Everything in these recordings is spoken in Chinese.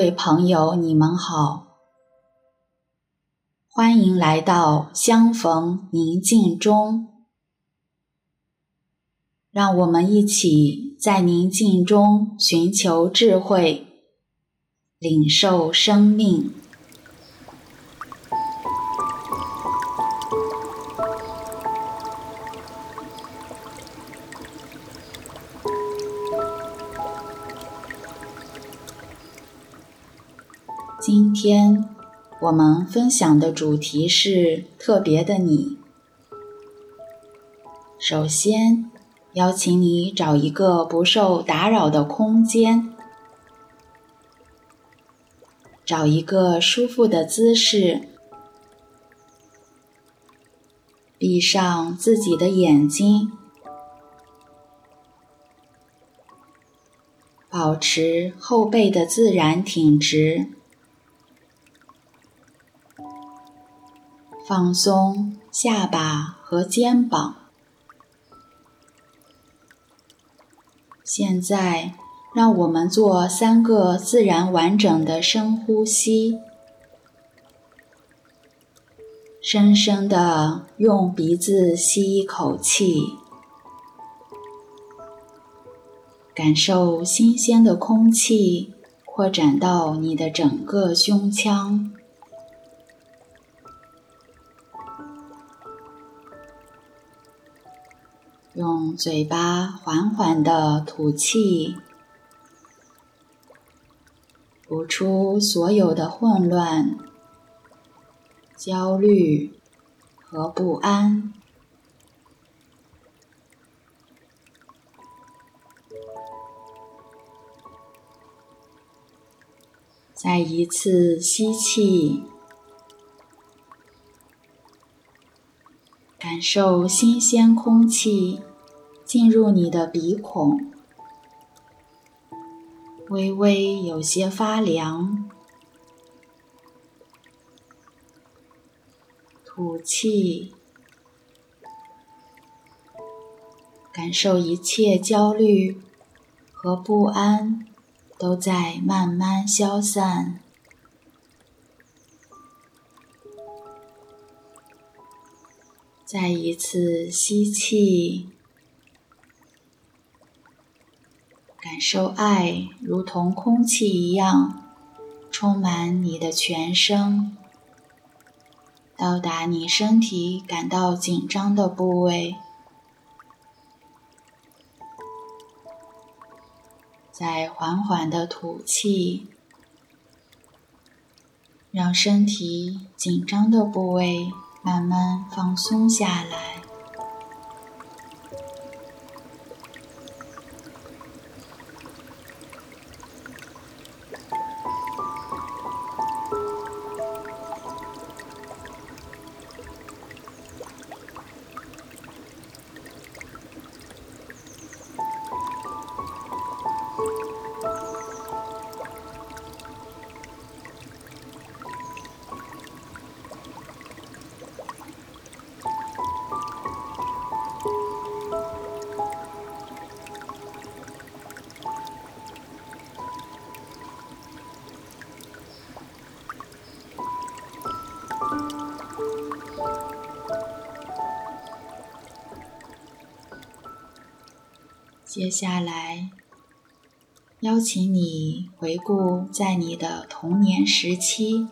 各位朋友，你们好，欢迎来到相逢宁静中。让我们一起在宁静中寻求智慧，领受生命。天我们分享的主题是特别的你。首先，邀请你找一个不受打扰的空间，找一个舒服的姿势，闭上自己的眼睛，保持后背的自然挺直。放松下巴和肩膀。现在，让我们做三个自然完整的深呼吸。深深的用鼻子吸一口气，感受新鲜的空气扩展到你的整个胸腔。用嘴巴缓缓地吐气，吐出所有的混乱、焦虑和不安。再一次吸气。感受新鲜空气进入你的鼻孔，微微有些发凉。吐气，感受一切焦虑和不安都在慢慢消散。再一次吸气，感受爱如同空气一样充满你的全身，到达你身体感到紧张的部位。再缓缓的吐气，让身体紧张的部位。慢慢放松下来。接下来，邀请你回顾在你的童年时期，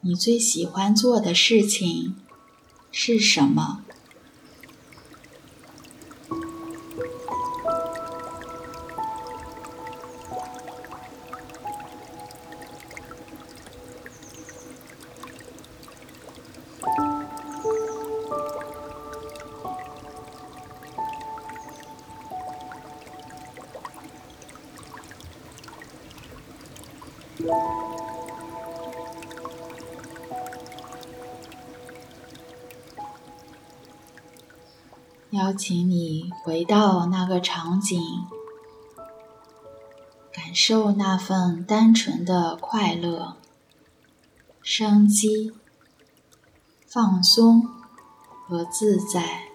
你最喜欢做的事情是什么？邀请你回到那个场景，感受那份单纯的快乐、生机、放松和自在。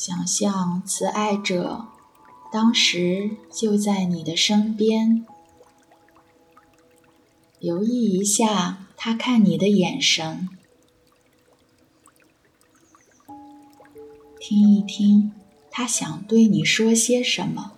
想象慈爱者当时就在你的身边，留意一下他看你的眼神，听一听他想对你说些什么。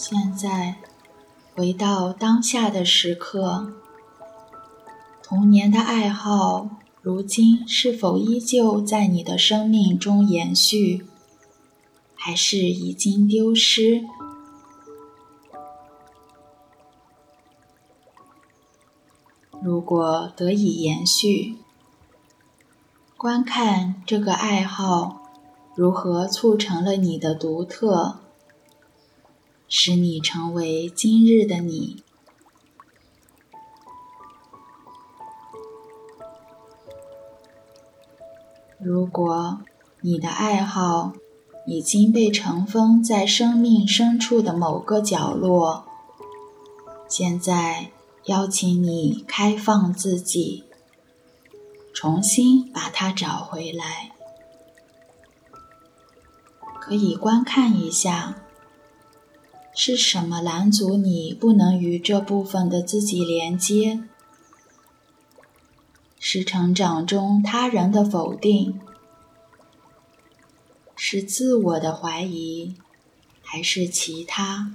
现在，回到当下的时刻，童年的爱好，如今是否依旧在你的生命中延续，还是已经丢失？如果得以延续，观看这个爱好如何促成了你的独特。使你成为今日的你。如果你的爱好已经被尘封在生命深处的某个角落，现在邀请你开放自己，重新把它找回来。可以观看一下。是什么拦阻你不能与这部分的自己连接？是成长中他人的否定是自我的怀疑还是其他？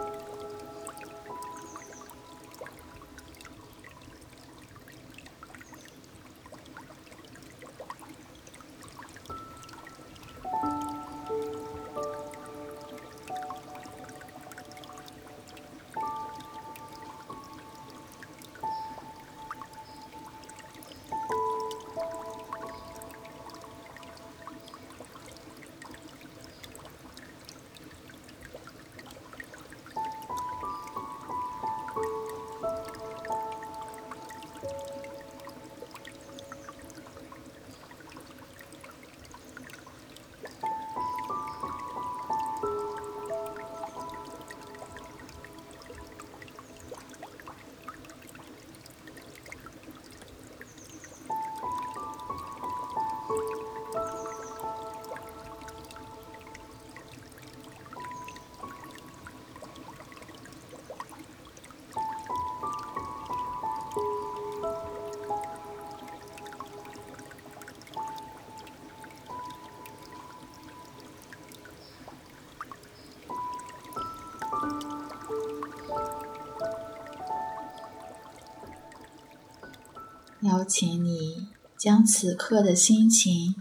邀请你将此刻的心情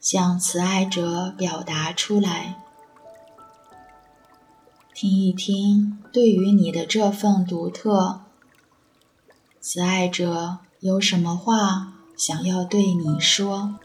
向慈爱者表达出来，听一听，对于你的这份独特，慈爱者有什么话想要对你说？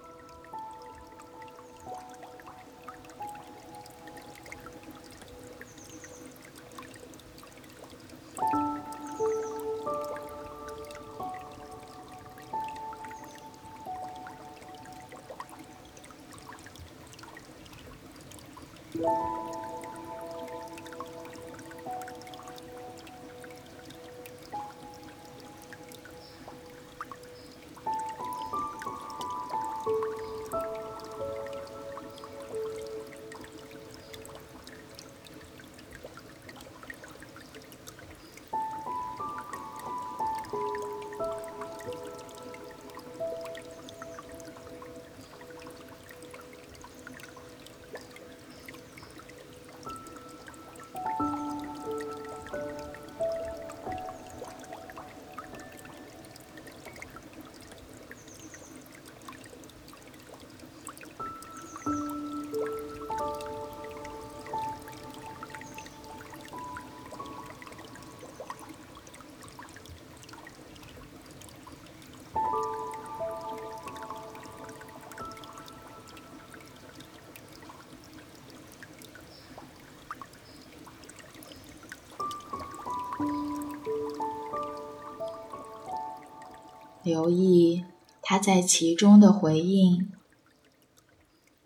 留意他在其中的回应，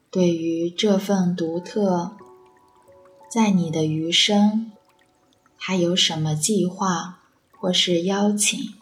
对于这份独特，在你的余生，还有什么计划或是邀请？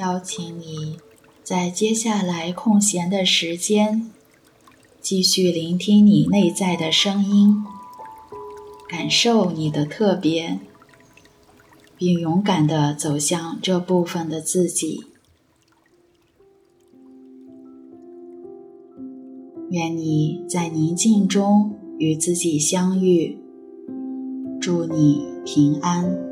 邀请你在接下来空闲的时间，继续聆听你内在的声音，感受你的特别，并勇敢地走向这部分的自己。愿你在宁静中与自己相遇，祝你平安。